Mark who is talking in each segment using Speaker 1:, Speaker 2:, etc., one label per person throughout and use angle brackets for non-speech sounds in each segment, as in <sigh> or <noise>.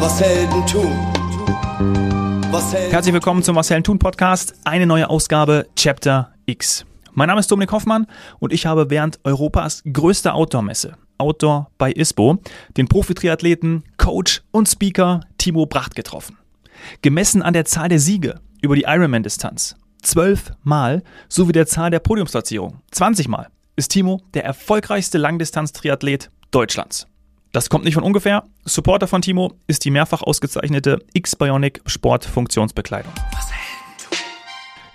Speaker 1: was Helden tun. Was Helden
Speaker 2: Herzlich willkommen zum Marcel Thun Podcast. Eine neue Ausgabe Chapter X. Mein Name ist Dominik Hoffmann und ich habe während Europas größter Outdoor-Messe, Outdoor bei ISPO, den Profi-Triathleten, Coach und Speaker Timo Bracht getroffen. Gemessen an der Zahl der Siege über die Ironman-Distanz, zwölf Mal, sowie der Zahl der Podiumsplatzierungen, 20 Mal, ist Timo der erfolgreichste Langdistanz-Triathlet Deutschlands. Das kommt nicht von ungefähr. Supporter von Timo ist die mehrfach ausgezeichnete X-Bionic Sportfunktionsbekleidung.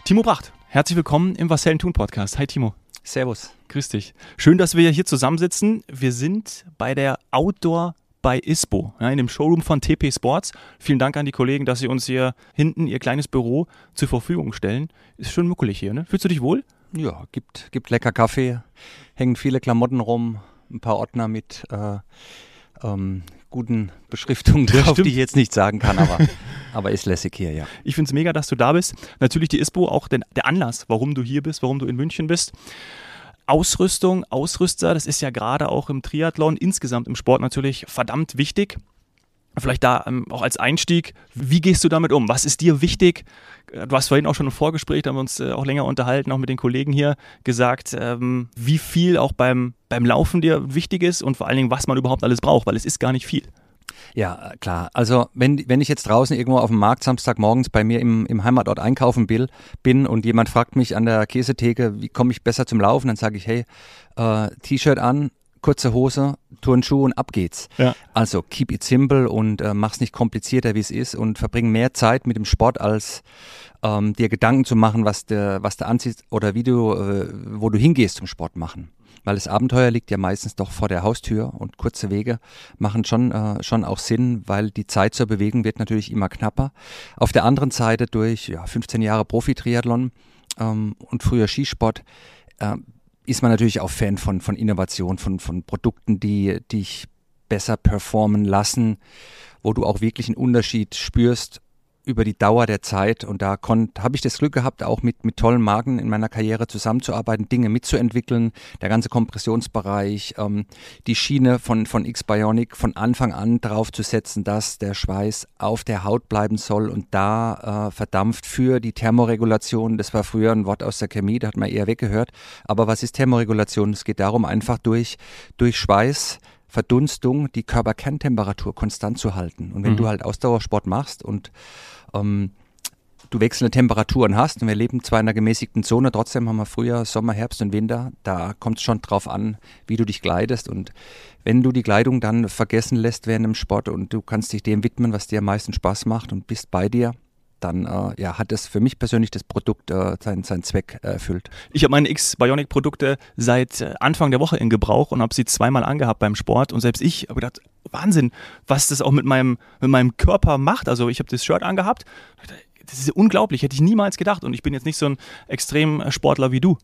Speaker 2: Timo Bracht, herzlich willkommen im Was Helden tun Podcast. Hi Timo.
Speaker 3: Servus.
Speaker 2: Grüß dich. Schön, dass wir hier zusammensitzen. Wir sind bei der Outdoor bei ISPO, ja, in dem Showroom von TP Sports. Vielen Dank an die Kollegen, dass sie uns hier hinten ihr kleines Büro zur Verfügung stellen. Ist schon muckelig hier, ne? Fühlst du dich wohl?
Speaker 3: Ja, gibt, gibt lecker Kaffee, hängen viele Klamotten rum, ein paar Ordner mit äh, ähm, guten Beschriftungen
Speaker 2: Ja,
Speaker 3: drauf,
Speaker 2: stimmt.
Speaker 3: die ich jetzt nicht sagen kann, aber, <laughs> aber ist lässig hier, ja.
Speaker 2: Ich finde es mega, dass du da bist. Natürlich die ISPO, auch den, der Anlass, warum du hier bist, warum du in München bist. Ausrüstung, Ausrüster, das ist ja gerade auch im Triathlon, insgesamt im Sport natürlich verdammt wichtig. Vielleicht da ähm, auch als Einstieg, wie gehst du damit um? Was ist dir wichtig? Äh, Du hast vorhin auch schon im Vorgespräch, da haben wir uns äh, auch länger unterhalten, auch mit den Kollegen hier, gesagt, ähm, wie viel auch beim, beim Laufen dir wichtig ist und vor allen Dingen, was man überhaupt alles braucht, weil es ist gar nicht viel.
Speaker 3: Ja, klar. Also wenn, wenn ich jetzt draußen irgendwo auf dem Markt Samstagmorgens bei mir im, im Heimatort einkaufen will, bin und jemand fragt mich an der Käsetheke, wie komme ich besser zum Laufen, dann sage ich, hey, äh, T-Shirt an, kurze Hose, Turnschuhe und ab geht's.
Speaker 2: Ja.
Speaker 3: Also keep it simple und äh, mach's nicht komplizierter, wie es ist und verbring mehr Zeit mit dem Sport, als ähm, dir Gedanken zu machen, was der, was du anziehst oder wie du, äh, wo du hingehst zum Sport machen. Weil das Abenteuer liegt ja meistens doch vor der Haustür und kurze Wege machen schon, äh, schon auch Sinn, weil die Zeit zur Bewegung wird natürlich immer knapper. Auf der anderen Seite durch ja, 15 Jahre Profi-Triathlon ähm, und früher Skisport äh, ist man natürlich auch Fan von, von Innovation, von, von Produkten, die dich besser performen lassen, wo du auch wirklich einen Unterschied spürst über die Dauer der Zeit. Und da habe ich das Glück gehabt, auch mit, mit tollen Marken in meiner Karriere zusammenzuarbeiten, Dinge mitzuentwickeln. Der ganze Kompressionsbereich, ähm, die Schiene von, von X-Bionic von Anfang an drauf zu setzen, dass der Schweiß auf der Haut bleiben soll und da äh, verdampft für die Thermoregulation. Das war früher ein Wort aus der Chemie, da hat man eher weggehört. Aber was ist Thermoregulation? Es geht darum, einfach durch, durch Schweiß Verdunstung die Körperkerntemperatur konstant zu halten. Und wenn
Speaker 2: Mhm.
Speaker 3: du halt Ausdauersport machst und ähm, du wechselnde Temperaturen hast, und wir leben zwar in einer gemäßigten Zone, trotzdem haben wir Frühjahr, Sommer, Herbst und Winter, da kommt es schon drauf an, wie du dich kleidest. Und wenn du die Kleidung dann vergessen lässt während dem Sport und du kannst dich dem widmen, was dir am meisten Spaß macht und bist bei dir, dann äh, ja, hat es für mich persönlich das Produkt äh, seinen, seinen Zweck erfüllt.
Speaker 2: Ich habe meine X-Bionic-Produkte seit äh, Anfang der Woche in Gebrauch und habe sie zweimal angehabt beim Sport. Und selbst ich habe gedacht, Wahnsinn, was das auch mit meinem, mit meinem Körper macht. Also ich habe das Shirt angehabt. Das ist unglaublich, hätte ich niemals gedacht. Und ich bin jetzt nicht so ein Extremsportler wie du.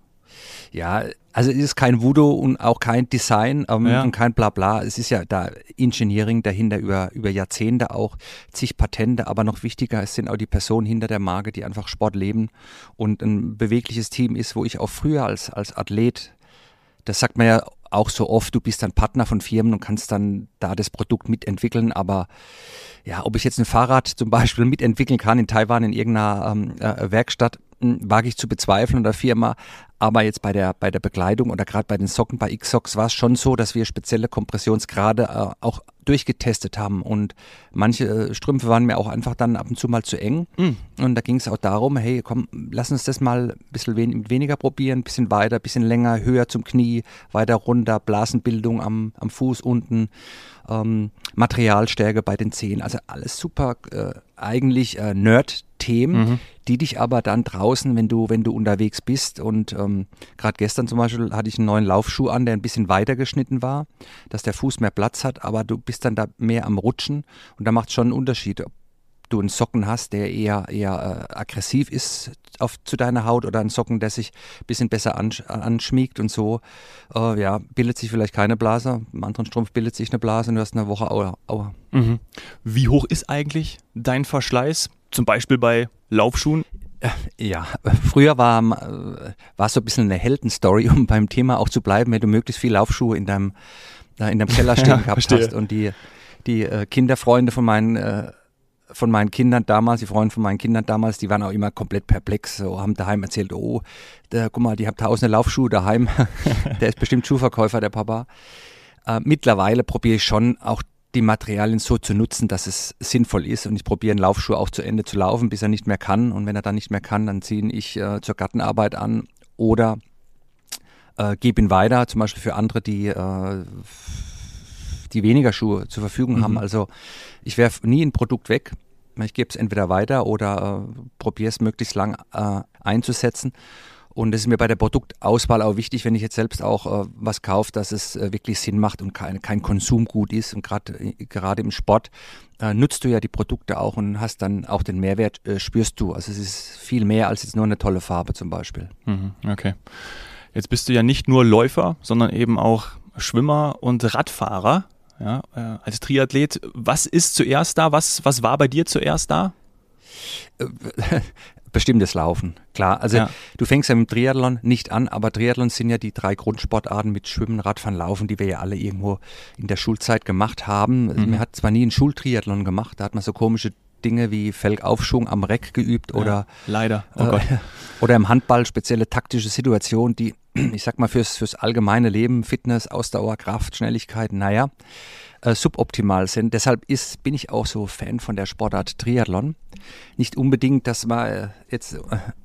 Speaker 3: Ja, also es ist kein Voodoo und auch kein Design ähm,
Speaker 2: Ja.
Speaker 3: und kein Blabla. Es ist ja da Engineering dahinter über, über Jahrzehnte auch, zig Patente, aber noch wichtiger, es sind auch die Personen hinter der Marke, die einfach Sport leben und ein bewegliches Team ist, wo ich auch früher als, als Athlet, das sagt man ja auch so oft, du bist dann Partner von Firmen und kannst dann da das Produkt mitentwickeln, aber ja, ob ich jetzt ein Fahrrad zum Beispiel <laughs> mitentwickeln kann in Taiwan in irgendeiner ähm, äh, Werkstatt, wage ich zu bezweifeln oder Firma. Aber jetzt bei der, bei der Bekleidung oder gerade bei den Socken bei X-Socks war es schon so, dass wir spezielle Kompressionsgrade äh, auch durchgetestet haben. Und manche äh, Strümpfe waren mir auch einfach dann ab und zu mal zu eng. Und da ging es auch darum, hey, komm, lass uns das mal ein bisschen wen weniger probieren, ein bisschen weiter, ein bisschen länger, höher zum Knie, weiter runter, Blasenbildung am, am Fuß unten, ähm, Materialstärke bei den Zehen. Also alles super, äh, eigentlich äh, Nerd-Themen, die dich aber dann draußen, wenn du, wenn du unterwegs bist und ähm, gerade gestern zum Beispiel hatte ich einen neuen Laufschuh an, der ein bisschen weiter geschnitten war, dass der Fuß mehr Platz hat, aber du bist dann da mehr am Rutschen und da macht schon einen Unterschied, ob du einen Socken hast, der eher, eher äh, aggressiv ist auf, zu deiner Haut oder einen Socken, der sich ein bisschen besser ansch anschmiegt und so, äh, ja, bildet sich vielleicht keine Blase, im anderen Strumpf bildet sich eine Blase und du hast eine Woche Aua. Aua.
Speaker 2: Mhm. Wie hoch ist eigentlich dein Verschleiß? Zum Beispiel bei Laufschuhen?
Speaker 3: Ja, früher war äh, war es so ein bisschen eine Heldenstory, <laughs> um beim Thema auch zu bleiben, wenn du möglichst viel Laufschuhe in deinem, in deinem Keller <laughs> stehen
Speaker 2: Ja,
Speaker 3: gehabt
Speaker 2: verstehe.
Speaker 3: hast und die die äh, Kinderfreunde von meinen äh, von meinen Kindern damals, die Freunde von meinen Kindern damals, die waren auch immer komplett perplex, so haben daheim erzählt, oh, der, guck mal, die haben tausende Laufschuhe daheim, <laughs> der ist bestimmt Schuhverkäufer, der Papa. Äh, mittlerweile probiere ich schon auch die Materialien so zu nutzen, dass es sinnvoll ist und ich probiere einen Laufschuh auch zu Ende zu laufen, bis er nicht mehr kann und wenn er dann nicht mehr kann, dann ziehe ich äh, zur Gartenarbeit an oder äh, gebe ihn weiter, zum Beispiel für andere, die, äh, die weniger Schuhe zur Verfügung mhm. haben. Also ich werfe nie ein Produkt weg. Ich gebe es entweder weiter oder äh, probiere es möglichst lang äh, einzusetzen. Und es ist mir bei der Produktauswahl auch wichtig, wenn ich jetzt selbst auch äh, was kaufe, dass es äh, wirklich Sinn macht und kein, kein Konsumgut ist. Und gerade äh, gerade im Sport äh, nutzt du ja die Produkte auch und hast dann auch den Mehrwert, äh, spürst du. Also es ist viel mehr als jetzt nur eine tolle Farbe zum Beispiel.
Speaker 2: Mhm, okay. Jetzt bist du ja nicht nur Läufer, sondern eben auch Schwimmer und Radfahrer. Ja, äh, als Triathlet, was ist zuerst da? Was, was war bei dir zuerst da? <laughs>
Speaker 3: Bestimmtes Laufen, klar. Also ja. du fängst ja mit Triathlon nicht an, aber Triathlon sind ja die drei Grundsportarten mit Schwimmen, Radfahren, Laufen, die wir ja alle irgendwo in der Schulzeit gemacht haben. Mhm. Man hat zwar nie einen Schultriathlon gemacht, da hat man so komische Dinge wie Felgaufschwung am Reck geübt oder ja,
Speaker 2: leider oh
Speaker 3: äh, <laughs> oder im Handball spezielle taktische Situationen, die <clears throat> ich sag mal fürs fürs allgemeine Leben, Fitness, Ausdauer, Kraft, Schnelligkeit, naja, äh, suboptimal sind. Deshalb ist bin ich auch so Fan von der Sportart Triathlon. Nicht unbedingt, dass man äh, jetzt äh,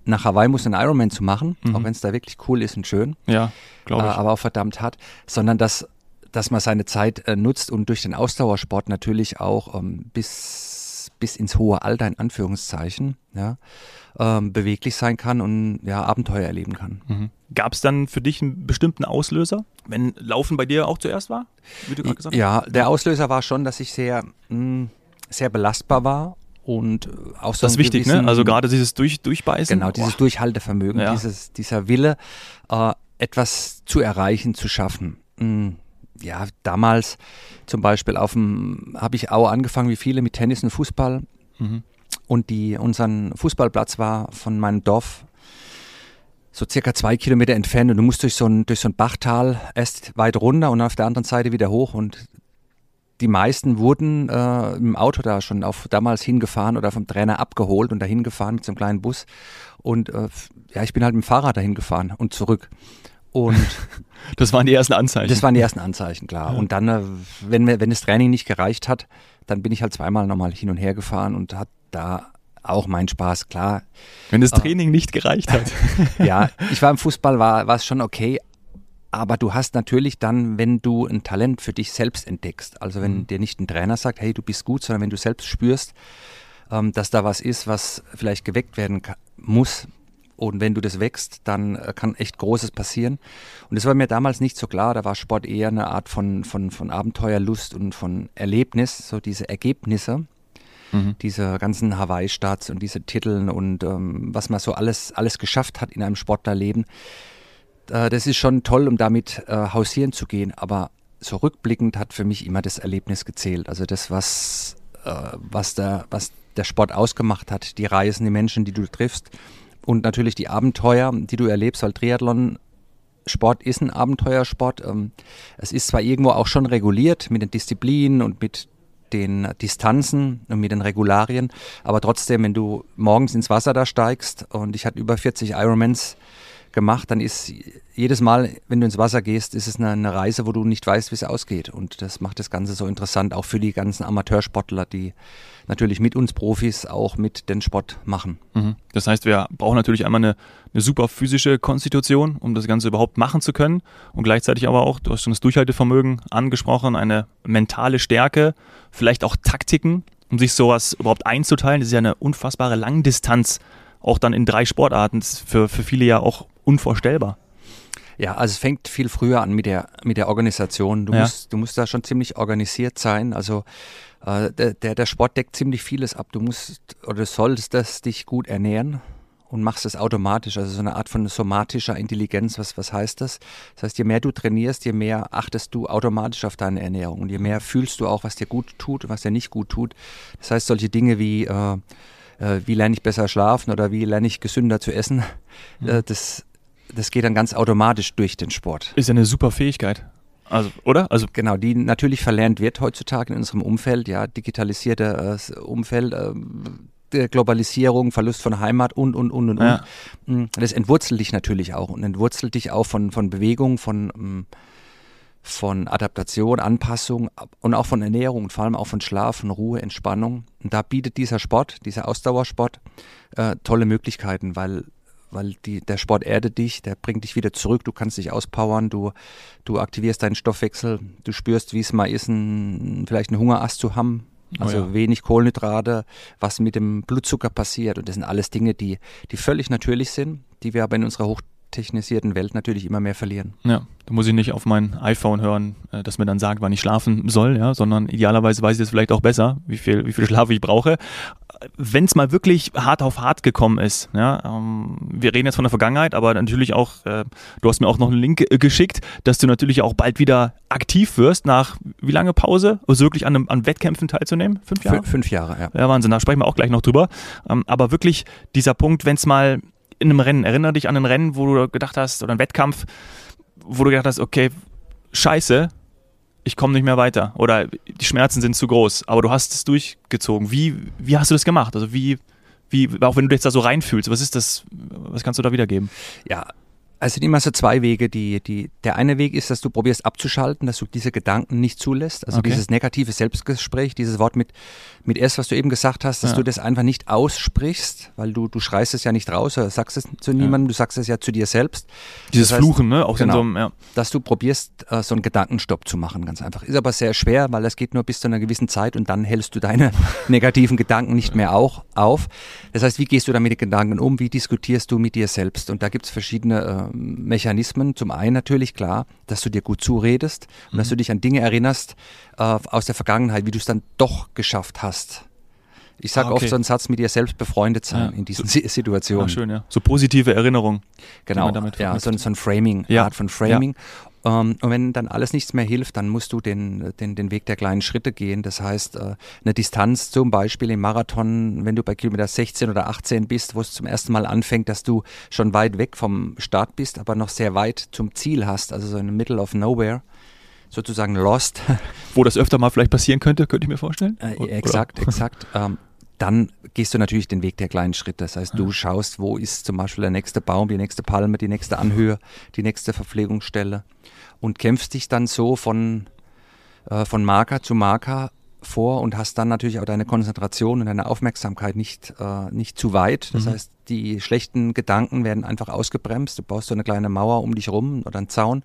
Speaker 3: nach Hawaii muss, einen Ironman zu machen, mhm. auch wenn es da wirklich cool ist und schön.
Speaker 2: Ja, glaube ich.
Speaker 3: aber auch verdammt hart, sondern dass dass man seine Zeit äh, nutzt und durch den Ausdauersport natürlich auch ähm, bis bis ins hohe Alter in Anführungszeichen ja, ähm, beweglich sein kann und ja, Abenteuer erleben kann.
Speaker 2: Mhm. Gab es dann für dich einen bestimmten Auslöser, wenn Laufen bei dir auch zuerst war,
Speaker 3: wie du gerade gesagt hast? Ja, der Auslöser war schon, dass ich sehr, mh, hm, sehr belastbar war und auch so
Speaker 2: das ist wichtig, ne? Also gerade dieses Durch, Durchbeißen.
Speaker 3: Genau, dieses oh. Durchhaltevermögen, ja. dieses, dieser Wille, äh, etwas zu erreichen, zu schaffen. Mhm ja, damals zum Beispiel auf dem, habe ich auch angefangen wie viele mit Tennis und Fußball. Mhm. Und die, unseren Fußballplatz war von meinem Dorf so circa zwei Kilometer entfernt und du musst durch so ein, durch so ein Bachtal erst weit runter und auf der anderen Seite wieder hoch und die meisten wurden äh, im Auto da schon auf damals hingefahren oder vom Trainer abgeholt und dahin gefahren mit so einem kleinen Bus und äh, ja, ich bin halt mit dem Fahrrad dahin gefahren und zurück. Und <laughs>
Speaker 2: das waren die ersten Anzeichen.
Speaker 3: Das waren die ersten Anzeichen, klar. Ja. Und dann, äh, wenn, wenn das Training nicht gereicht hat, dann bin ich halt zweimal nochmal hin und her gefahren und hat da auch meinen Spaß, klar.
Speaker 2: Wenn das Training äh, nicht gereicht hat. <laughs>
Speaker 3: ja, <laughs> ich war im Fußball, war, war es schon okay, aber du hast natürlich dann, wenn du ein Talent für dich selbst entdeckst, also wenn mhm. dir nicht ein Trainer sagt, hey, du bist gut, sondern wenn du selbst spürst, ähm, dass da was ist, was vielleicht geweckt werden kann, muss, und wenn du das wächst, dann äh, kann echt Großes passieren. Und das war mir damals nicht so klar. Da war Sport eher eine Art von, von, von Abenteuerlust und von Erlebnis, so diese Ergebnisse. Mhm. Diese ganzen Hawaii-Starts und diese Titel und ähm, was man so alles, alles geschafft hat in einem Sportlerleben. Äh, das ist schon toll, um damit äh, hausieren zu gehen. Aber so rückblickend hat für mich immer das Erlebnis gezählt. Also das, was, äh, was, der, was der Sport ausgemacht hat, die Reisen, die Menschen, die du triffst und natürlich die Abenteuer, die du erlebst, weil Triathlon Sport ist ein Abenteuersport. Ähm, es ist zwar irgendwo auch schon reguliert mit den Disziplinen und mit den Distanzen und mit den Regularien, aber trotzdem, wenn du morgens ins Wasser da steigst und ich hatte über 40 Ironmans gemacht, dann ist jedes Mal, wenn du ins Wasser gehst, ist es eine, Reise, wo du nicht weißt, wie es ausgeht. Und das macht das Ganze so interessant, auch für die ganzen Amateursportler, die natürlich mit uns Profis auch mit den Sport machen.
Speaker 2: Mhm. Das heißt, wir brauchen natürlich einmal eine, eine super physische Konstitution, um das Ganze überhaupt machen zu können. Und gleichzeitig aber auch, du hast schon das Durchhaltevermögen angesprochen, eine mentale Stärke, vielleicht auch Taktiken, um sich sowas überhaupt einzuteilen. Das ist ja eine unfassbare Langdistanz, auch dann in drei Sportarten. Das ist für, für viele ja auch unvorstellbar.
Speaker 3: Ja, also es fängt viel früher an mit der, mit der Organisation. Du, ja. musst, du musst da schon ziemlich organisiert sein. Also äh, der, der Sport deckt ziemlich vieles ab. Du musst oder solltest das dich gut ernähren und machst es automatisch. Also so eine Art von somatischer Intelligenz. Was, was heißt das? Das heißt, je mehr du trainierst, je mehr achtest du automatisch auf deine Ernährung und je mehr fühlst du auch, was dir gut tut und was dir nicht gut tut. Das heißt, solche Dinge wie äh, äh, wie lerne ich besser schlafen oder wie lerne ich gesünder zu essen, mhm. äh, das, das geht dann ganz automatisch durch den Sport.
Speaker 2: Ist ja eine super Fähigkeit. Also, oder?
Speaker 3: Also genau, die natürlich verlernt wird heutzutage in unserem Umfeld, ja, digitalisierter äh, Umfeld, äh, der Globalisierung, Verlust von Heimat und, und, und, und, ja. und. Mm, das entwurzelt dich natürlich auch und entwurzelt dich auch von, von Bewegung, von, mm, von Adaptation, Anpassung und auch von Ernährung und vor allem auch von Schlaf, von Ruhe, Entspannung. Und da bietet dieser Sport, dieser Ausdauersport, äh, tolle Möglichkeiten, weil weil die, der Sport erdet dich, der bringt dich wieder zurück, du kannst dich auspowern, du, du aktivierst deinen Stoffwechsel, du spürst, wie es mal ist, ein, vielleicht einen Hungerast zu haben, also oh ja. wenig Kohlenhydrate, was mit dem Blutzucker passiert. Und das sind alles Dinge, die, die völlig natürlich sind, die wir aber in unserer hochtechnisierten Welt natürlich immer mehr verlieren.
Speaker 2: Ja, da muss ich nicht auf mein iPhone hören, äh, das mir dann sagt, wann ich schlafen soll, ja, sondern idealerweise weiß ich es vielleicht auch besser, wie viel, wie viel Schlaf ich brauche wenn es mal wirklich hart auf hart gekommen ist, ja, ähm, wir reden jetzt von der Vergangenheit, aber natürlich auch, äh, du hast mir auch noch einen Link äh, geschickt, dass du natürlich auch bald wieder aktiv wirst nach wie lange Pause, also wirklich an, einem, an Wettkämpfen teilzunehmen?
Speaker 3: Fünf Jahre? Fünf Jahre, ja.
Speaker 2: Ja, Wahnsinn, da sprechen wir auch gleich noch drüber. Ähm, aber wirklich dieser Punkt, wenn es mal in einem Rennen, erinnere dich an ein Rennen, wo du gedacht hast, oder einen Wettkampf, wo du gedacht hast, okay, scheiße, ich komme nicht mehr weiter oder die Schmerzen sind zu groß, aber du hast es durchgezogen. Wie, wie hast du das gemacht? Also wie, wie, auch wenn du dich da so reinfühlst, was ist das, was kannst du da wiedergeben?
Speaker 3: Ja, also sind immer so zwei Wege. Die, die, der eine Weg ist, dass du probierst abzuschalten, dass du diese Gedanken nicht zulässt. Also okay. dieses negative Selbstgespräch, dieses Wort mit, mit S, was du eben gesagt hast, dass ja. du das einfach nicht aussprichst, weil du, du schreist es ja nicht raus oder sagst es zu niemandem, ja. du sagst es ja zu dir selbst.
Speaker 2: Dieses das heißt, Fluchen, ne? Auch genau,
Speaker 3: so einem, ja. Dass du probierst, äh, so einen Gedankenstopp zu machen, ganz einfach. Ist aber sehr schwer, weil das geht nur bis zu einer gewissen Zeit und dann hältst du deine <laughs> negativen Gedanken nicht mehr auch auf. Das heißt, wie gehst du da mit den Gedanken um? Wie diskutierst du mit dir selbst? Und da gibt es verschiedene äh, Mechanismen. Zum einen natürlich klar, dass du dir gut zuredest und mhm. dass du dich an Dinge erinnerst äh, aus der Vergangenheit, wie du es dann doch geschafft hast. Ich sage ah, okay. oft so einen Satz mit dir selbst befreundet sein ja. in diesen so, Situationen. Ah,
Speaker 2: schön, ja. So positive Erinnerungen.
Speaker 3: Genau, ja, so, so, ein Framing, ja. Art von Framing. Ähm, und wenn dann alles nichts mehr hilft, dann musst du den, den, den Weg der kleinen Schritte gehen. Das heißt, äh, eine Distanz zum Beispiel im Marathon, wenn du bei Kilometer 16 oder 18 bist, wo es zum ersten Mal anfängt, dass du schon weit weg vom Start bist, aber noch sehr weit zum Ziel hast, also so in the middle of nowhere sozusagen lost.
Speaker 2: Wo das öfter mal vielleicht passieren könnte, könnte ich mir vorstellen.
Speaker 3: Äh, exakt, exakt. Ähm, dann gehst du natürlich den Weg der kleinen Schritte. Das heißt, du schaust, wo ist zum Beispiel der nächste Baum, die nächste Palme, die nächste Anhöhe, die nächste Verpflegungsstelle und kämpfst dich dann so von, äh, von Marker zu Marker vor und hast dann natürlich auch deine Konzentration und deine Aufmerksamkeit nicht, äh, nicht zu weit. Das mhm. heißt, die schlechten Gedanken werden einfach ausgebremst. Du baust so eine kleine Mauer um dich rum oder einen Zaun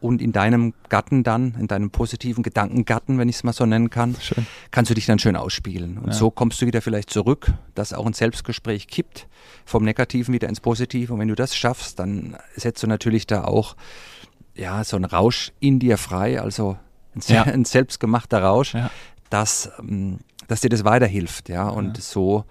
Speaker 3: und in deinem Gatten dann, in deinem positiven Gedankengatten, wenn ich es mal so nennen kann, schön. kannst du dich dann schön ausspielen. Und ja. so kommst du wieder vielleicht zurück, dass auch ein Selbstgespräch kippt, vom Negativen wieder ins Positive. Und wenn du das schaffst, dann setzt du natürlich da auch ja, so einen Rausch in dir frei, also ein, ja. <laughs> ein selbstgemachter Rausch, ja. dass, ähm, dass dir das weiterhilft. Ja, und so,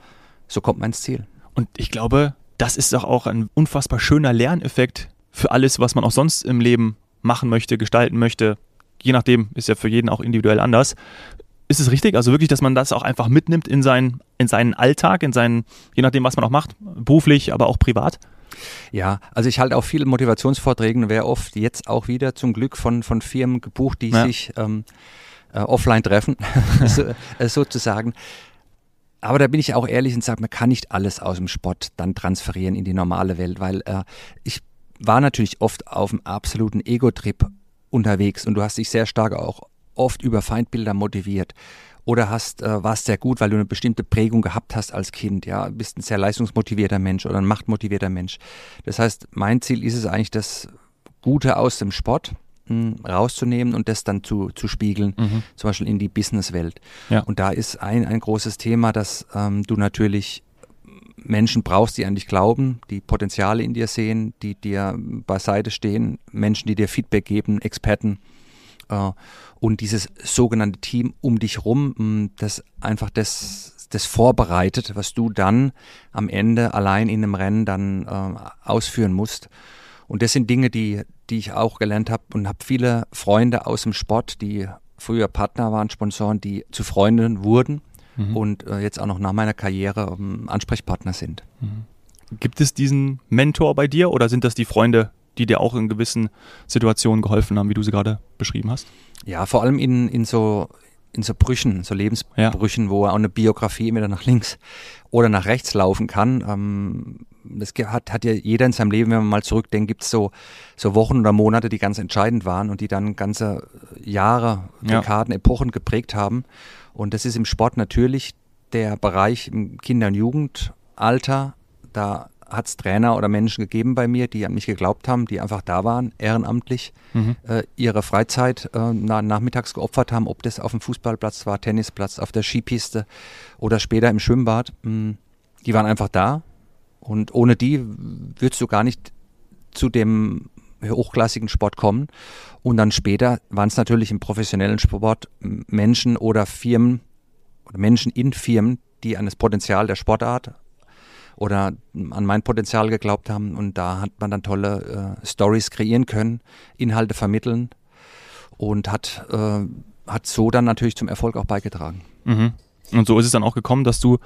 Speaker 3: so kommt man ins Ziel.
Speaker 2: Und ich glaube, das ist doch auch ein unfassbar schöner Lerneffekt für alles, was man auch sonst im Leben machen möchte, gestalten möchte, je nachdem, ist ja für jeden auch individuell anders. Ist es richtig? Also wirklich, dass man das auch einfach mitnimmt in seinen, in seinen Alltag, in seinen, je nachdem, was man auch macht, beruflich, aber auch privat?
Speaker 3: Ja, also ich halte auch viele Motivationsvorträge und wäre oft jetzt auch wieder zum Glück von, von Firmen gebucht, die ja. sich ähm, äh, offline treffen, <laughs> so, äh, sozusagen. Aber da bin ich auch ehrlich und sage, man kann nicht alles aus dem Sport dann transferieren in die normale Welt, weil äh, ich war natürlich oft auf einem absoluten Ego-Trip unterwegs und du hast dich sehr stark auch oft über Feindbilder motiviert oder hast äh, warst sehr gut, weil du eine bestimmte Prägung gehabt hast als Kind, ja, bist ein sehr leistungsmotivierter Mensch oder ein machtmotivierter Mensch. Das heißt, mein Ziel ist es eigentlich, das Gute aus dem Sport mh, hm, rauszunehmen und das dann zu, zu spiegeln, mhm. zum Beispiel in die Businesswelt. Ja. Und da ist ein, ein großes Thema, dass ähm, du natürlich Menschen brauchst, die an dich glauben, die Potenziale in dir sehen, die dir beiseite stehen, Menschen, die dir Feedback geben, Experten äh, und dieses sogenannte Team um dich rum, das einfach das, das vorbereitet, was du dann am Ende allein in einem Rennen dann äh, ausführen musst. Und das sind Dinge, die, die ich auch gelernt habe und habe viele Freunde aus dem Sport, die früher Partner waren, Sponsoren, die zu Freunden wurden mhm. und äh, jetzt auch noch nach meiner Karriere ähm, Ansprechpartner sind.
Speaker 2: Mhm. Gibt es diesen Mentor bei dir oder sind das die Freunde die dir auch in gewissen Situationen geholfen haben, wie du sie gerade beschrieben hast?
Speaker 3: Ja, vor allem in, in so in so Brüchen, so Lebensbrüchen, ja. wo auch eine Biografie entweder nach links oder nach rechts laufen kann. Ähm, das hat, hat ja jeder in seinem Leben, wenn man mal zurückdenkt, gibt es so, so Wochen oder Monate, die ganz entscheidend waren und die dann ganze Jahre, Dekaden, ja. Epochen geprägt haben. Und das ist im Sport natürlich der Bereich im Kinder- und Jugendalter. Da hat es Trainer oder Menschen gegeben bei mir, die an mich geglaubt haben, die einfach da waren, ehrenamtlich, mhm. äh, ihre Freizeit äh, na, nachmittags geopfert haben, ob das auf dem Fußballplatz war, Tennisplatz, auf der Skipiste oder später im Schwimmbad. Mh, hm, die waren einfach da und ohne die würdest du gar nicht zu dem hochklassigen Sport kommen. Und dann später waren es natürlich im professionellen Sport Menschen oder Firmen oder Menschen in Firmen, die an das Potenzial der Sportart oder an mein Potenzial geglaubt haben. Und da hat man dann tolle äh, Stories kreieren können, Inhalte vermitteln und hat, äh, hat so dann natürlich zum Erfolg auch beigetragen.
Speaker 2: Mhm. Und so ist es dann auch gekommen, dass du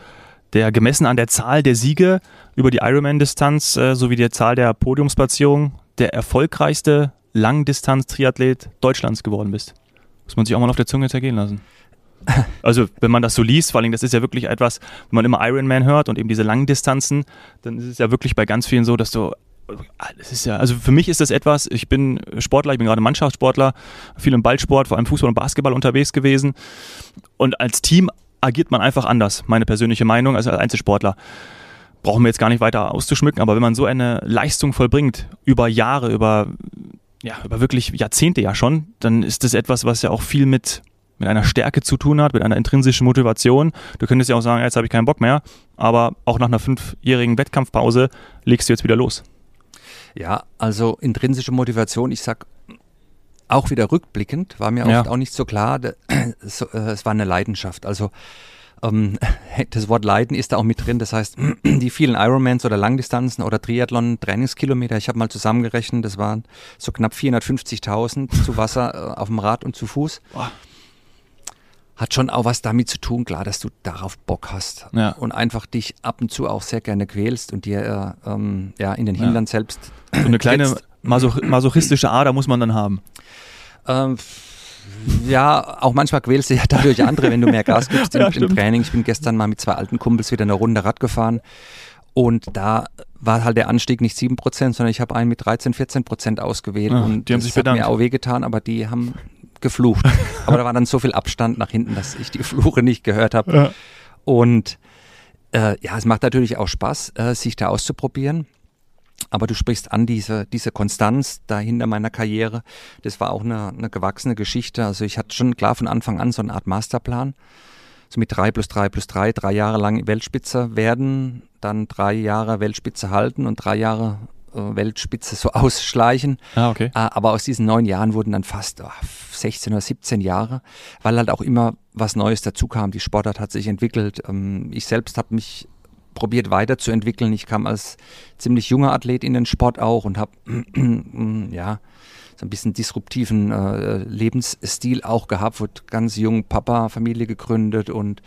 Speaker 2: der gemessen an der Zahl der Siege über die Ironman-Distanz äh, sowie der Zahl der Podiumsplatzierungen der erfolgreichste Langdistanz-Triathlet Deutschlands geworden bist. Muss man sich auch mal auf der Zunge zergehen lassen. <laughs> Also, wenn man das so liest, vor allem, das ist ja wirklich etwas, wenn man immer Ironman hört und eben diese langen Distanzen, dann ist es ja wirklich bei ganz vielen so, dass du das ist ja, also für mich ist das etwas, ich bin Sportler, ich bin gerade Mannschaftssportler, viel im Ballsport, vor allem Fußball und Basketball unterwegs gewesen. Und als Team agiert man einfach anders, meine persönliche Meinung, als Einzelsportler. Brauchen wir jetzt gar nicht weiter auszuschmücken, aber wenn man so eine Leistung vollbringt, über Jahre, über, ja, über wirklich Jahrzehnte ja schon, dann ist das etwas, was ja auch viel mit mit einer Stärke zu tun hat, mit einer intrinsischen Motivation. Du könntest ja auch sagen, jetzt habe ich keinen Bock mehr, aber auch nach einer fünfjährigen Wettkampfpause legst du jetzt wieder los.
Speaker 3: Ja, also intrinsische Motivation, ich sag auch wieder rückblickend, war mir ja. oft auch nicht so klar, <clears throat> äh, es war eine Leidenschaft. Also ähm, <laughs> das Wort Leiden ist da auch mit drin. Das heißt, <clears throat> die vielen Ironmans oder Langdistanzen oder Triathlon-Trainingskilometer, ich habe mal zusammengerechnet, das waren so knapp 450.000 zu Wasser äh, auf dem Rad und zu Fuß. Boah hat schon auch was damit zu tun, klar, dass du darauf Bock hast ja. und einfach dich ab und zu auch sehr gerne quälst und dir äh, ähm, ja, in den Hintern ja. selbst.
Speaker 2: So eine <clears throat> kleine masoch masochistische Ader muss man dann haben.
Speaker 3: Ähm, ja, auch manchmal quälst du ja dadurch andere, wenn du mehr Gas gibst im, <laughs> ja, im Training. Ich bin gestern mal mit zwei alten Kumpels wieder eine Runde Rad gefahren und da war halt der Anstieg nicht 7%, sondern ich habe einen mit 13, 14% ausgewählt. Ja, und
Speaker 2: die haben
Speaker 3: das
Speaker 2: sich bedankt.
Speaker 3: hat mir auch wehgetan, aber die haben geflucht. Aber da war dann so viel Abstand nach hinten, dass ich die Fluche nicht gehört habe. Ja. Und äh, ja, es macht natürlich auch Spaß, äh, sich da auszuprobieren. Aber du sprichst an diese, diese Konstanz dahinter meiner Karriere. Das war auch eine, eine gewachsene Geschichte. Also ich hatte schon klar von Anfang an so eine Art Masterplan. So mit drei plus drei plus drei, drei Jahre lang Weltspitze werden, dann drei Jahre Weltspitze halten und drei Jahre äh, Weltspitze so <laughs> ausschleichen.
Speaker 2: Ah, okay.
Speaker 3: Äh, aber aus diesen neun Jahren wurden dann fast oh, 16 oder 17 Jahre, weil halt auch immer was Neues dazu kam. Die Sportart hat sich entwickelt. Ähm, ich selbst habe mich probiert weiterzuentwickeln. Ich kam als ziemlich junger Athlet in den Sport auch und habe <clears throat> ja so ein bisschen disruptiven äh, Lebensstil auch gehabt, wurde ganz jung Papa, Familie gegründet und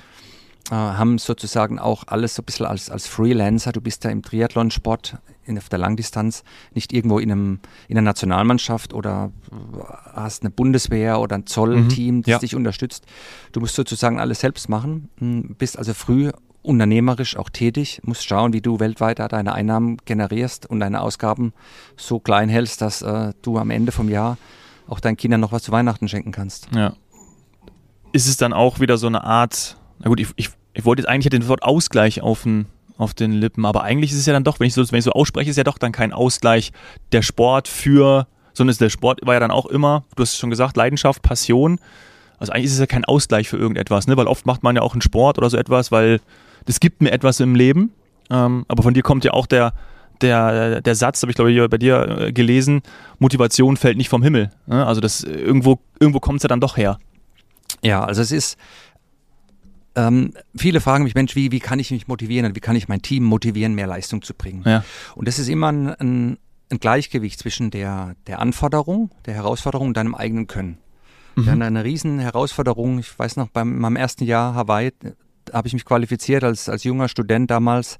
Speaker 3: äh, haben sozusagen auch alles so ein bisschen als, als Freelancer. Du bist da im Triathlonsport in, auf der Langdistanz nicht irgendwo in, einem, in einer Nationalmannschaft oder hast eine Bundeswehr oder ein Zollteam, mhm, das ja. dich unterstützt. Du musst sozusagen alles selbst machen, hm, bist also früh unternehmerisch auch tätig, musst schauen, wie du weltweit deine Einnahmen generierst und deine Ausgaben so klein hältst, dass äh, du am Ende vom Jahr auch deinen Kindern noch was zu Weihnachten schenken kannst.
Speaker 2: Ja. Ist es dann auch wieder so eine Art, na gut, ich, ich, ich wollte jetzt eigentlich den Wort Ausgleich auf den auf den Lippen. Aber eigentlich ist es ja dann doch, wenn ich so, wenn ich so ausspreche, ist ja doch dann kein Ausgleich der Sport für, sondern der Sport war ja dann auch immer, du hast schon gesagt, Leidenschaft, Passion. Also eigentlich ist es ja kein Ausgleich für irgendetwas, ne? weil oft macht man ja auch einen Sport oder so etwas, weil das gibt mir etwas im Leben. Ähm, aber von dir kommt ja auch der, der, der Satz, habe ich glaube ich bei dir äh, gelesen, Motivation fällt nicht vom Himmel. Ne? Also das irgendwo, irgendwo kommt es ja dann doch her.
Speaker 3: Ja, also es ist, ähm, viele fragen mich, Mensch, wie, wie kann ich mich motivieren und wie kann ich mein Team motivieren, mehr Leistung zu bringen?
Speaker 2: Ja.
Speaker 3: Und das ist immer ein, ein, ein, Gleichgewicht zwischen der, der Anforderung, der Herausforderung und deinem eigenen Können. Mhm. Wir haben eine riesen Herausforderung. Ich weiß noch, beim meinem ersten Jahr Hawaii habe ich mich qualifiziert als, als junger Student damals.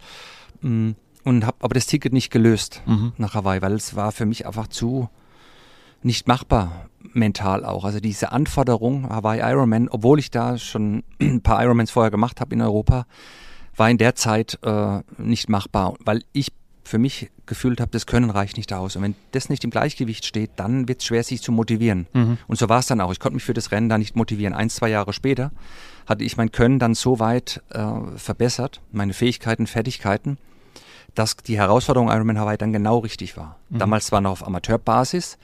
Speaker 3: Mh, hm, und habe aber das Ticket nicht gelöst mhm. nach Hawaii, weil es war für mich einfach zu nicht machbar mental auch. Also diese Anforderung Hawaii Ironman, obwohl ich da schon <clears throat> ein paar Ironmans vorher gemacht habe in Europa, war in der Zeit äh, nicht machbar, weil ich für mich gefühlt habe, das Können reicht nicht aus. Und wenn das nicht im Gleichgewicht steht, dann wird es schwer, sich zu motivieren. Mhm. Und so war es dann auch. Ich konnte mich für das Rennen da nicht motivieren. Ein, zwei Jahre später hatte ich mein Können dann so weit äh, verbessert, meine Fähigkeiten, Fertigkeiten, dass die Herausforderung Ironman Hawaii dann genau richtig war. Mhm. Damals zwar noch auf Amateurbasis,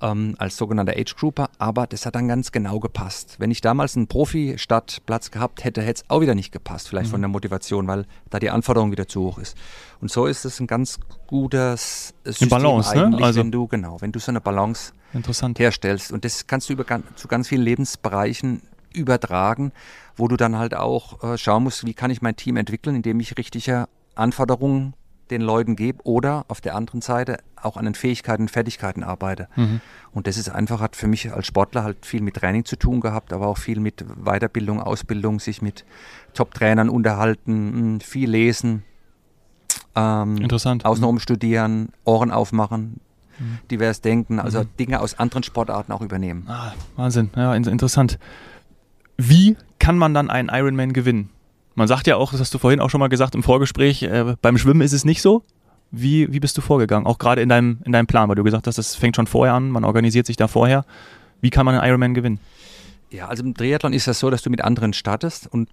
Speaker 3: ähm, als sogenannter Age Grouper, aber das hat dann ganz genau gepasst. Wenn ich damals einen Profi-Stadtplatz gehabt hätte, hätte es auch wieder nicht gepasst, vielleicht mhm. von der Motivation, weil da die Anforderung wieder zu hoch ist. Und so ist es ein ganz gutes System
Speaker 2: eine Balance, ne? eigentlich,
Speaker 3: also wenn du genau, wenn du so eine Balance herstellst. Und das kannst du über, zu ganz vielen Lebensbereichen übertragen, wo du dann halt auch äh, schauen musst, wie kann ich mein Team entwickeln, indem ich richtige Anforderungen den Leuten gebe oder auf der anderen Seite auch an den Fähigkeiten und Fertigkeiten arbeite. Mhm. Und das ist einfach, hat für mich als Sportler halt viel mit Training zu tun gehabt, aber auch viel mit Weiterbildung, Ausbildung, sich mit Top-Trainern unterhalten, hm, viel lesen.
Speaker 2: Ähm, Interessant.
Speaker 3: Außenrum mhm. studieren, Ohren aufmachen, mhm. divers denken, also mhm. Dinge aus anderen Sportarten auch übernehmen.
Speaker 2: Ah, Wahnsinn, ja, interessant. Wie kann man dann einen Ironman gewinnen? Man sagt ja auch, das hast du vorhin auch schon mal gesagt im Vorgespräch, äh, beim Schwimmen ist es nicht so. Wie, wie bist du vorgegangen? Auch gerade in deinem, in deinem Plan, weil du gesagt hast, das fängt schon vorher an, man organisiert sich da vorher. Wie kann man einen Ironman gewinnen?
Speaker 3: Ja, also im Triathlon ist das so, dass du mit anderen startest und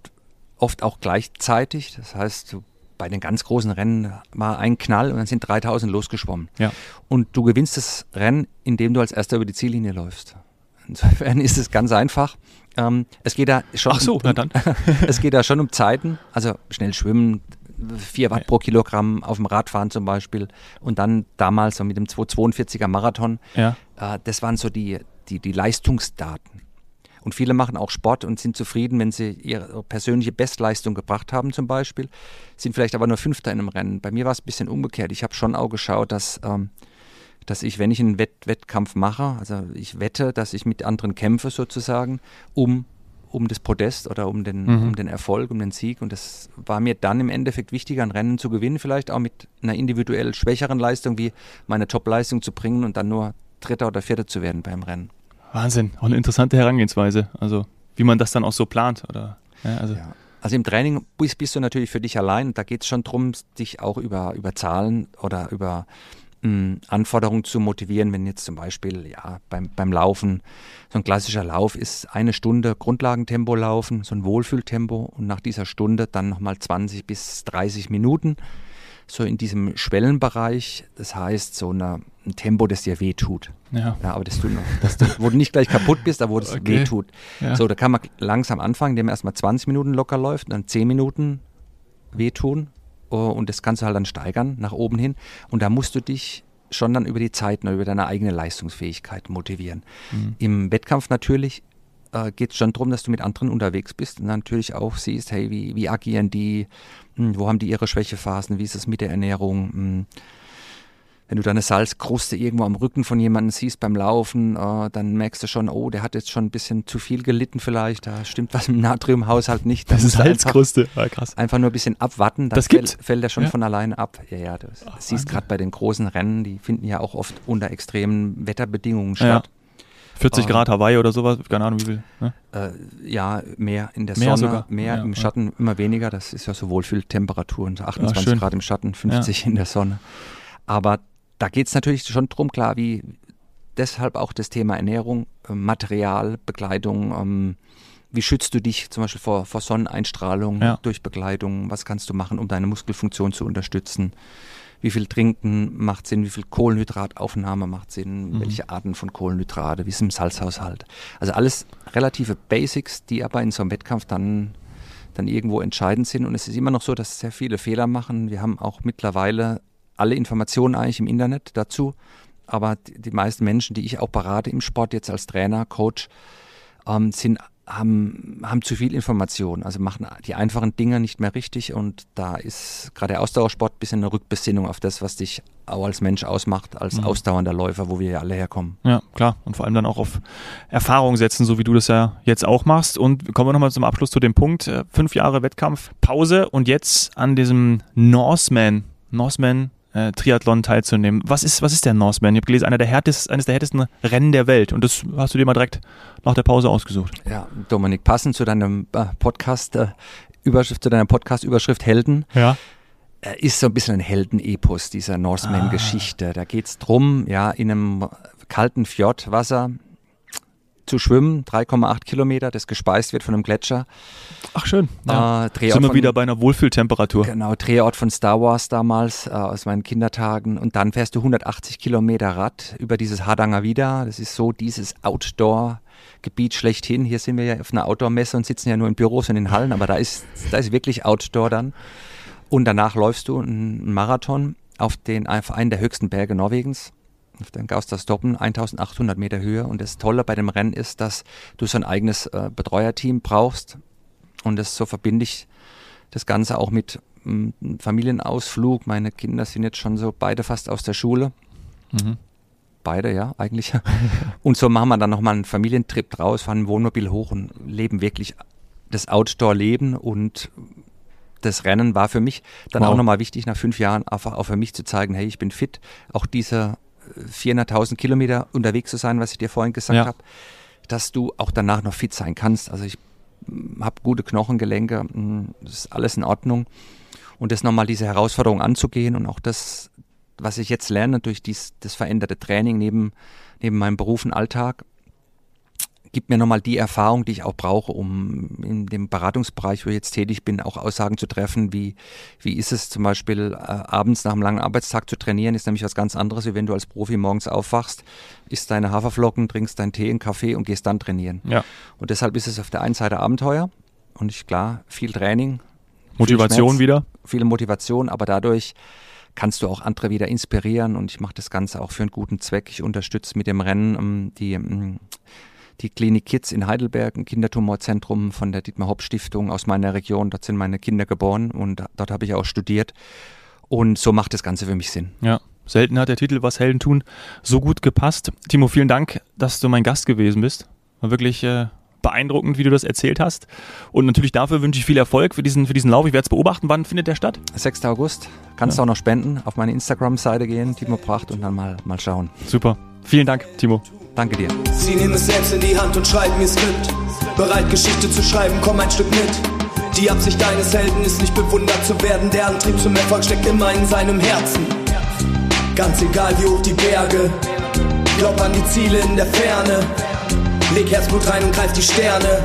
Speaker 3: oft auch gleichzeitig. Das heißt, bei den ganz großen Rennen war ein Knall und dann sind 3000 losgeschwommen.
Speaker 2: Ja.
Speaker 3: Und du gewinnst das Rennen, indem du als erster über die Ziellinie läufst. Insofern <laughs> ist es ganz einfach. Ähm, es geht da schon.
Speaker 2: Ach so,
Speaker 3: um,
Speaker 2: na dann. <laughs>
Speaker 3: es geht da schon um Zeiten. Also schnell schwimmen, 4 Watt pro Kilogramm auf dem Radfahren zum Beispiel. Und dann damals so mit dem 242er Marathon.
Speaker 2: Ja.
Speaker 3: Äh, das waren so die, die, die Leistungsdaten. Und viele machen auch Sport und sind zufrieden, wenn sie ihre persönliche Bestleistung gebracht haben zum Beispiel, sind vielleicht aber nur Fünfter in einem Rennen. Bei mir war es ein bisschen umgekehrt. Ich habe schon auch geschaut, dass ähm, dass ich, wenn ich einen Wett Wettkampf mache, also ich wette, dass ich mit anderen kämpfe sozusagen, um, um das Podest oder um den, mhm. um den Erfolg, um den Sieg. Und das war mir dann im Endeffekt wichtiger, ein Rennen zu gewinnen, vielleicht auch mit einer individuell schwächeren Leistung, wie meine Top-Leistung zu bringen und dann nur Dritter oder Vierter zu werden beim Rennen.
Speaker 2: Wahnsinn, auch eine interessante Herangehensweise. Also wie man das dann auch so plant, oder?
Speaker 3: Ja, also. Ja. Also im Training bist, bist, du natürlich für dich allein. Da geht es schon darum, dich auch über, über Zahlen oder über Anforderungen zu motivieren, wenn jetzt zum Beispiel ja, beim, beim Laufen, so ein klassischer Lauf ist eine Stunde Grundlagentempo laufen, so ein Wohlfühltempo und nach dieser Stunde dann nochmal 20 bis 30 Minuten, so in diesem Schwellenbereich, das heißt so eine, ein Tempo, das dir wehtut.
Speaker 2: Ja.
Speaker 3: ja aber das tut noch, <laughs> dass du, wo du nicht gleich kaputt bist, aber wo es okay. wehtut. Ja. So, da kann man langsam anfangen, indem man erstmal 20 Minuten locker läuft, dann 10 Minuten wehtun und das kannst du halt dann steigern nach oben hin. Und da musst du dich schon dann über die Zeit, über deine eigene Leistungsfähigkeit motivieren. Mhm. Im Wettkampf natürlich äh, geht es schon darum, dass du mit anderen unterwegs bist und natürlich auch siehst, hey, wie, wie agieren die, hm, wo haben die ihre Schwächephasen, wie ist es mit der Ernährung, hm, wenn du da eine Salzkruste irgendwo am Rücken von jemandem siehst beim Laufen, äh, dann merkst du schon, oh, der hat jetzt schon ein bisschen zu viel gelitten vielleicht, da stimmt was im Natriumhaushalt nicht.
Speaker 2: Das, ist Salzkruste,
Speaker 3: einfach, ja, krass. Einfach nur ein bisschen abwarten, dann das fällt, fällt er schon ja. von alleine ab. Ja, ja, du oh, siehst gerade bei den großen Rennen, die finden ja auch oft unter extremen Wetterbedingungen statt.
Speaker 2: 40 Grad Hawaii oder sowas, keine Ahnung wie viel.
Speaker 3: Ne? Äh, ja, mehr in der
Speaker 2: mehr
Speaker 3: Sonne,
Speaker 2: sogar.
Speaker 3: mehr
Speaker 2: ja,
Speaker 3: im Schatten, immer weniger. Das ist ja so Wohlfühltemperaturen, 28
Speaker 2: ja,
Speaker 3: Grad im Schatten, 50 in der Sonne. Aber da geht es natürlich schon drum, klar, wie deshalb auch das Thema Ernährung, äh, Material, Bekleidung, ähm, wie schützt du dich zum Beispiel vor, vor Sonneneinstrahlung ja. durch Bekleidung? Was kannst du machen, um deine Muskelfunktion zu unterstützen? Wie viel Trinken macht Sinn? Wie viel Kohlenhydrataufnahme macht Sinn? Mhm. Welche Arten von Kohlenhydrate? Wie ist es im Salzhaushalt? Also alles relative Basics, die aber in so einem Wettkampf dann, dann irgendwo entscheidend sind. Und es ist immer noch so, dass sehr viele Fehler machen. Wir haben auch mittlerweile alle Informationen eigentlich im Internet dazu. Aber die, die meisten Menschen, die ich auch berate im Sport, jetzt als Trainer, Coach, ähm, sind, haben, haben zu viel Information, also machen die einfachen Dinge nicht mehr richtig und da ist gerade der Ausdauersport ein bisschen eine Rückbesinnung auf das, was dich auch als Mensch ausmacht, als mhm. ausdauernder Läufer, wo wir ja alle herkommen.
Speaker 2: Ja, klar. Und vor allem dann auch auf Erfahrung setzen, so wie du das ja jetzt auch machst. Und kommen wir nochmal zum Abschluss zu dem Punkt. Äh, fünf Jahre Wettkampf, Pause und jetzt an diesem Norseman Norseman äh, Triathlon teilzunehmen. Was ist, was ist der Norseman? Ich habe gelesen, einer der härtesten, eines der härtesten Rennen der Welt. Und das hast du dir mal direkt nach der Pause ausgesucht.
Speaker 3: Ja, Dominik, passend zu deinem äh, Podcast, äh, Überschrift, zu deiner Podcast-Überschrift Helden.
Speaker 2: Ja.
Speaker 3: Äh, ist so ein bisschen ein Heldenepos dieser Norseman-Geschichte. Da geht es darum, ja, in einem kalten Fjordwasser zu schwimmen, 3,8 Kilometer, das gespeist wird von einem Gletscher.
Speaker 2: Ach schön.
Speaker 3: Ja. Äh,
Speaker 2: Sind wir
Speaker 3: von,
Speaker 2: wieder bei einer Wohlfühltemperatur.
Speaker 3: Genau, Drehort von Star Wars damals, äh, aus meinen Kindertagen. Und dann fährst du 180 Kilometer Rad über dieses Hardanger wieder. Das ist so dieses Outdoor-Gebiet schlechthin. Hier sind wir ja auf einer Outdoor-Messe und sitzen ja nur in Büros und in Hallen, aber da ist, da ist wirklich Outdoor dann. Und danach läufst du einen Marathon auf den auf einen der höchsten Berge Norwegens, auf den Gausterstoppen, 1800 Meter Höhe. Und das Tolle bei dem Rennen ist, dass du so ein eigenes äh, Betreuerteam brauchst. Und das so verbinde ich das Ganze auch mit einem Familienausflug. Meine Kinder sind jetzt schon so beide fast aus der Schule.
Speaker 2: Mhm.
Speaker 3: Beide, ja, eigentlich. <laughs> und so machen wir dann nochmal einen Familientrip draus, fahren ein Wohnmobil hoch und leben wirklich das Outdoor-Leben und das Rennen war für mich dann
Speaker 2: Wow.
Speaker 3: auch nochmal wichtig, nach fünf Jahren einfach auch für mich zu zeigen, hey, ich bin fit. Auch diese 400.000 Kilometer unterwegs zu sein, was ich dir vorhin gesagt
Speaker 2: Ja.
Speaker 3: habe, dass du auch danach noch fit sein kannst. Also ich habe gute Knochengelenke, mh, das ist alles in Ordnung. Und das nochmal diese Herausforderung anzugehen und auch das, was ich jetzt lerne durch dies, das veränderte Training neben, neben meinem Beruf und Alltag, gibt mir nochmal die Erfahrung, die ich auch brauche, um in dem Beratungsbereich, wo ich jetzt tätig bin, auch Aussagen zu treffen, wie, wie ist es zum Beispiel äh, abends nach einem langen Arbeitstag zu trainieren, ist nämlich was ganz anderes, wie wenn du als Profi morgens aufwachst, isst deine Haferflocken, trinkst deinen Tee, einen Kaffee und gehst dann trainieren.
Speaker 2: Ja.
Speaker 3: Und deshalb ist es auf der einen Seite Abenteuer und ich klar, viel Training,
Speaker 2: Motivation
Speaker 3: Schmerz.
Speaker 2: wieder.
Speaker 3: viel Motivation, aber dadurch kannst du auch andere wieder inspirieren und ich mache das Ganze auch für einen guten Zweck. Ich unterstütze mit dem Rennen ähm, die, ähm, die Klinik Kids in Heidelberg, ein Kindertumorzentrum von der Dietmar Hopp Stiftung aus meiner Region. Dort sind meine Kinder geboren und dort habe ich auch studiert. Und so macht das Ganze für mich Sinn.
Speaker 2: Ja. Selten hat der Titel Was Helden tun so gut gepasst. Timo, vielen Dank, dass du mein Gast gewesen bist. War wirklich äh, beeindruckend, wie du das erzählt hast. Und natürlich dafür wünsche ich viel Erfolg für diesen, für diesen Lauf. Ich werde es beobachten. Wann findet der statt?
Speaker 3: 6. August, kannst du auch noch spenden, auf meine Instagram-Seite gehen, Timo Pracht und dann mal, mal schauen.
Speaker 2: Super. Vielen Dank, Timo.
Speaker 3: Danke dir.
Speaker 1: Sie nehmen es selbst in die Hand und schreiben ihr Skript. Bereit, Geschichte zu schreiben, komm ein Stück mit. Die Absicht deines Helden ist nicht bewundert zu werden. Der Antrieb zum Erfolg steckt immer in seinem Herzen. Ganz egal wie hoch die Berge. Glaub an die Ziele in der Ferne. Leg Herzblut rein und greif die Sterne.